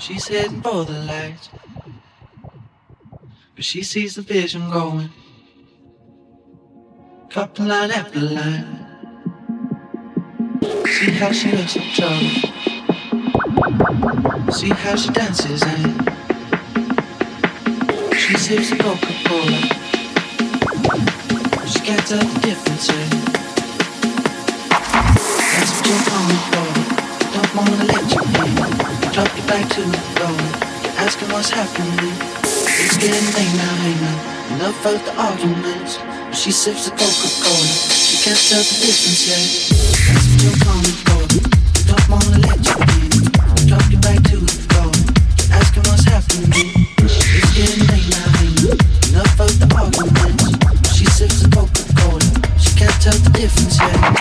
She's heading for the light. But she sees the vision going. Couple line after line. See how she looks in trouble. See how she dances and she sips a Coca-Cola. She can't tell the difference. Eh? That's what you're coming for. Don't wanna let you in. Drop you back to the floor. You're asking what's happening. It's getting late now, hey now. Enough of the arguments. She sips the Coca-Cola. She can't tell the difference yet. That's what you're coming for. Don't wanna let you in. Drop you back to the floor. You're asking what's happening. It's getting late now, hey now. Enough of the arguments. She sips the Coca-Cola. She can't tell the difference yet.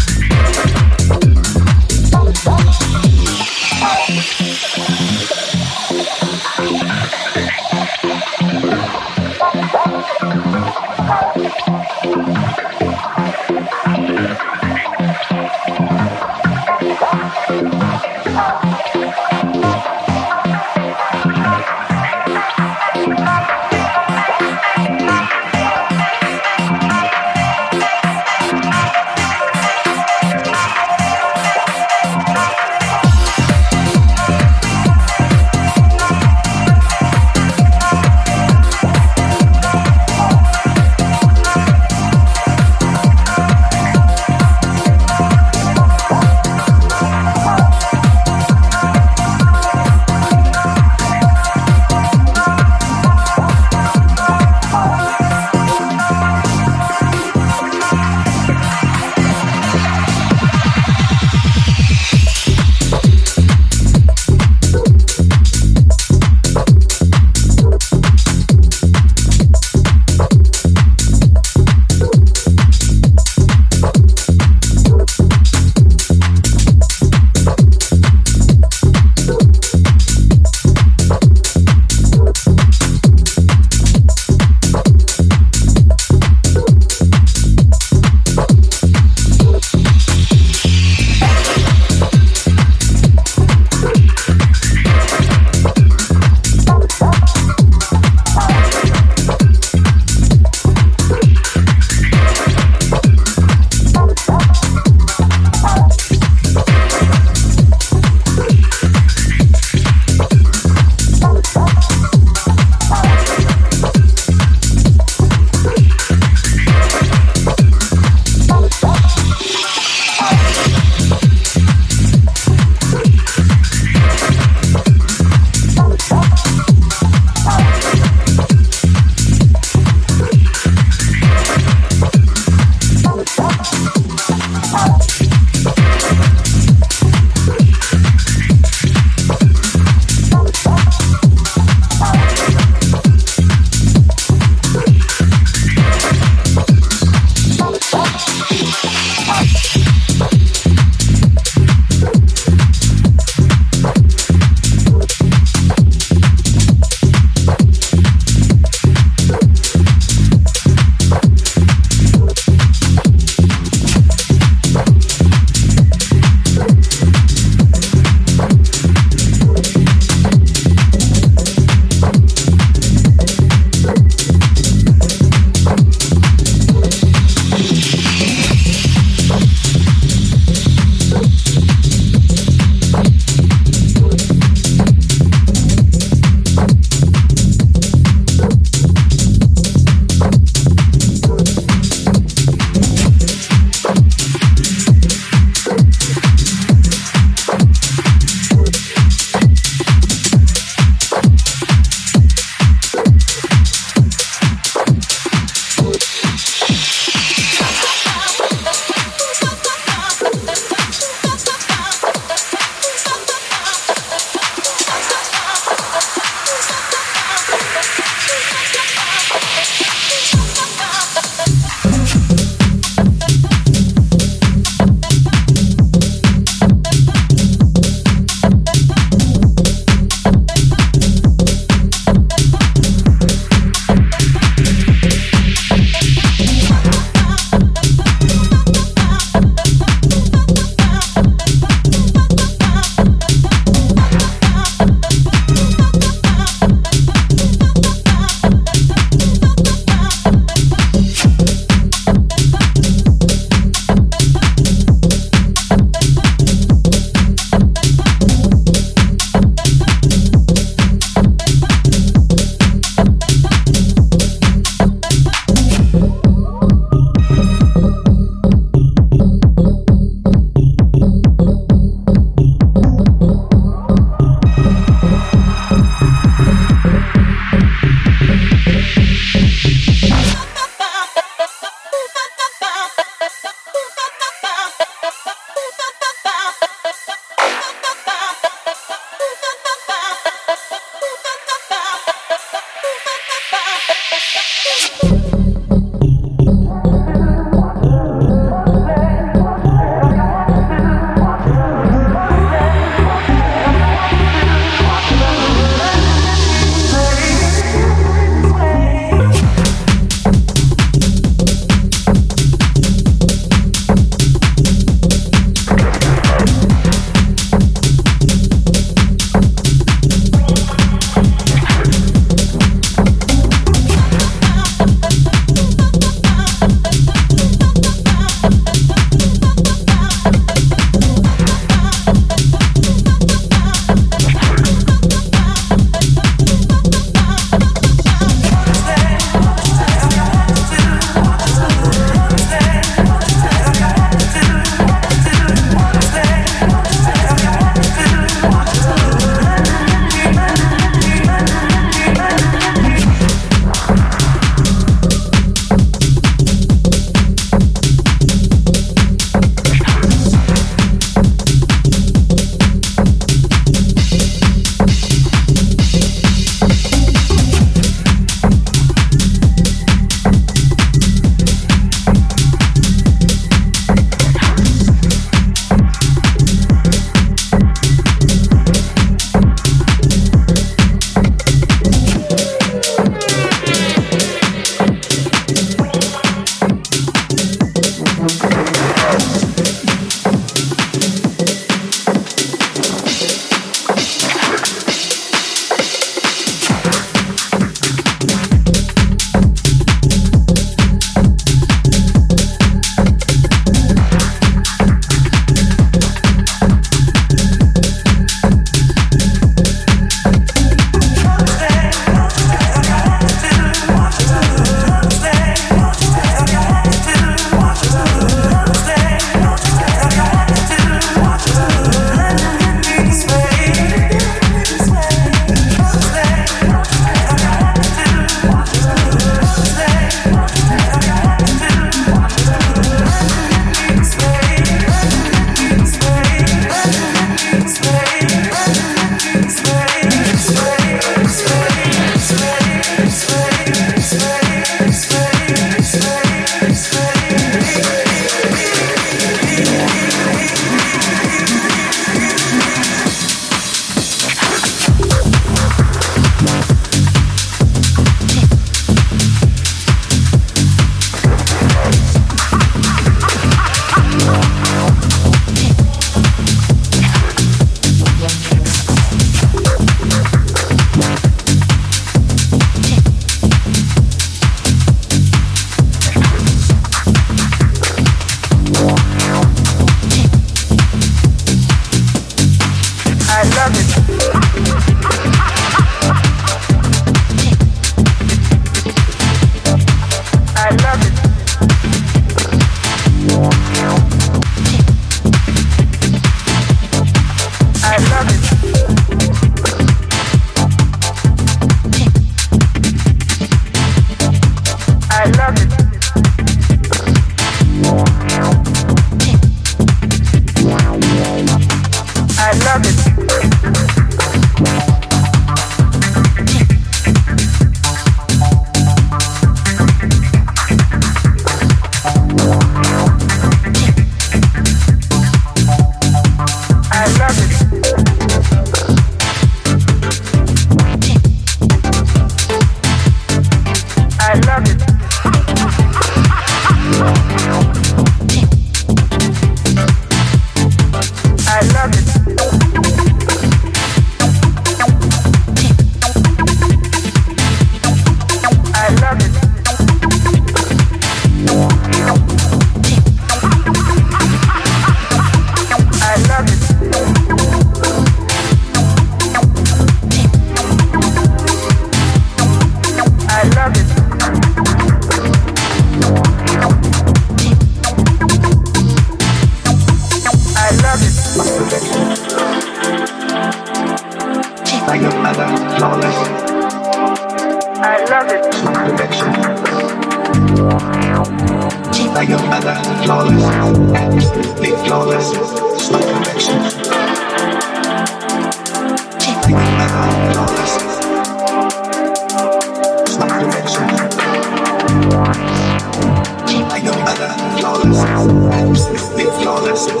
I love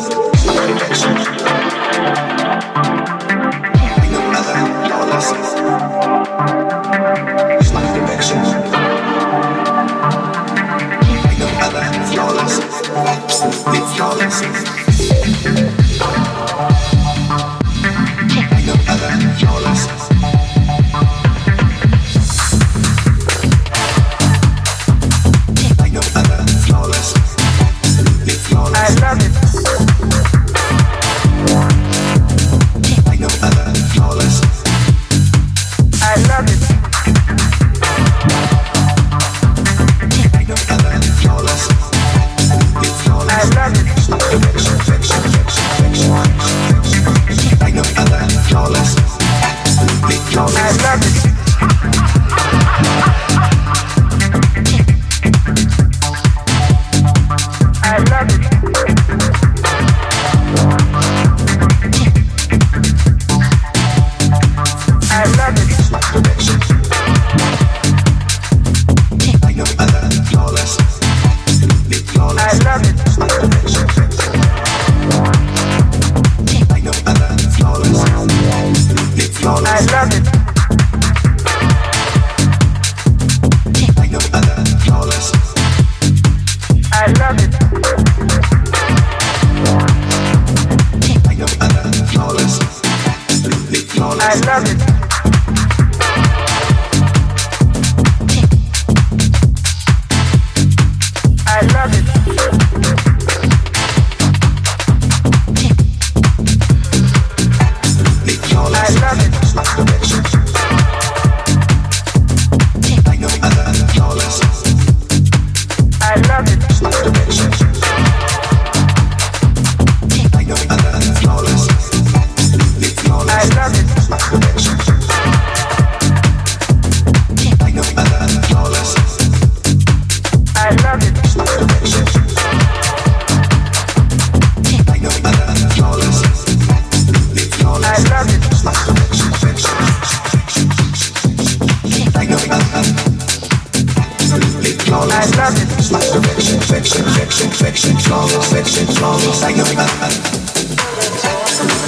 section, strong, section, strong, psycho.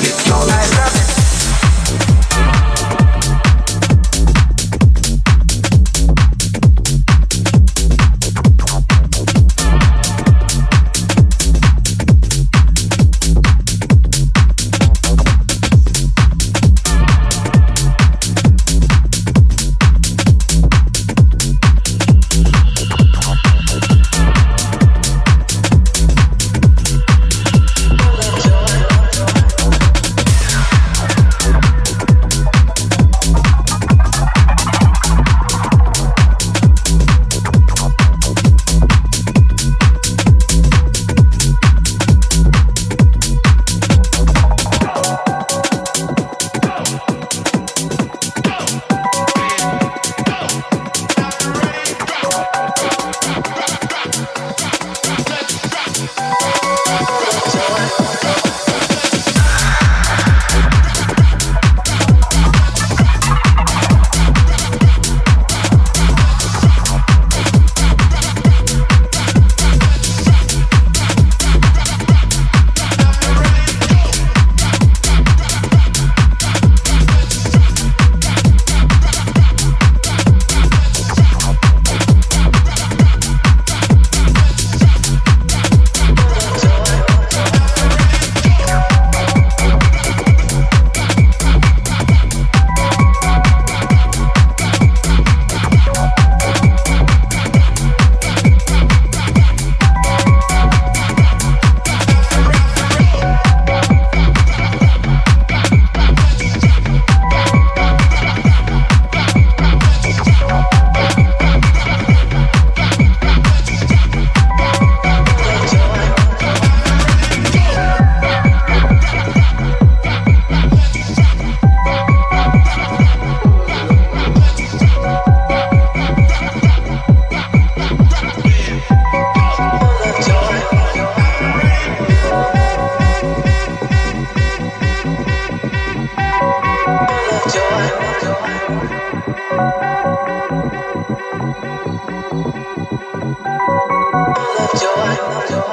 Get your life joy. joy.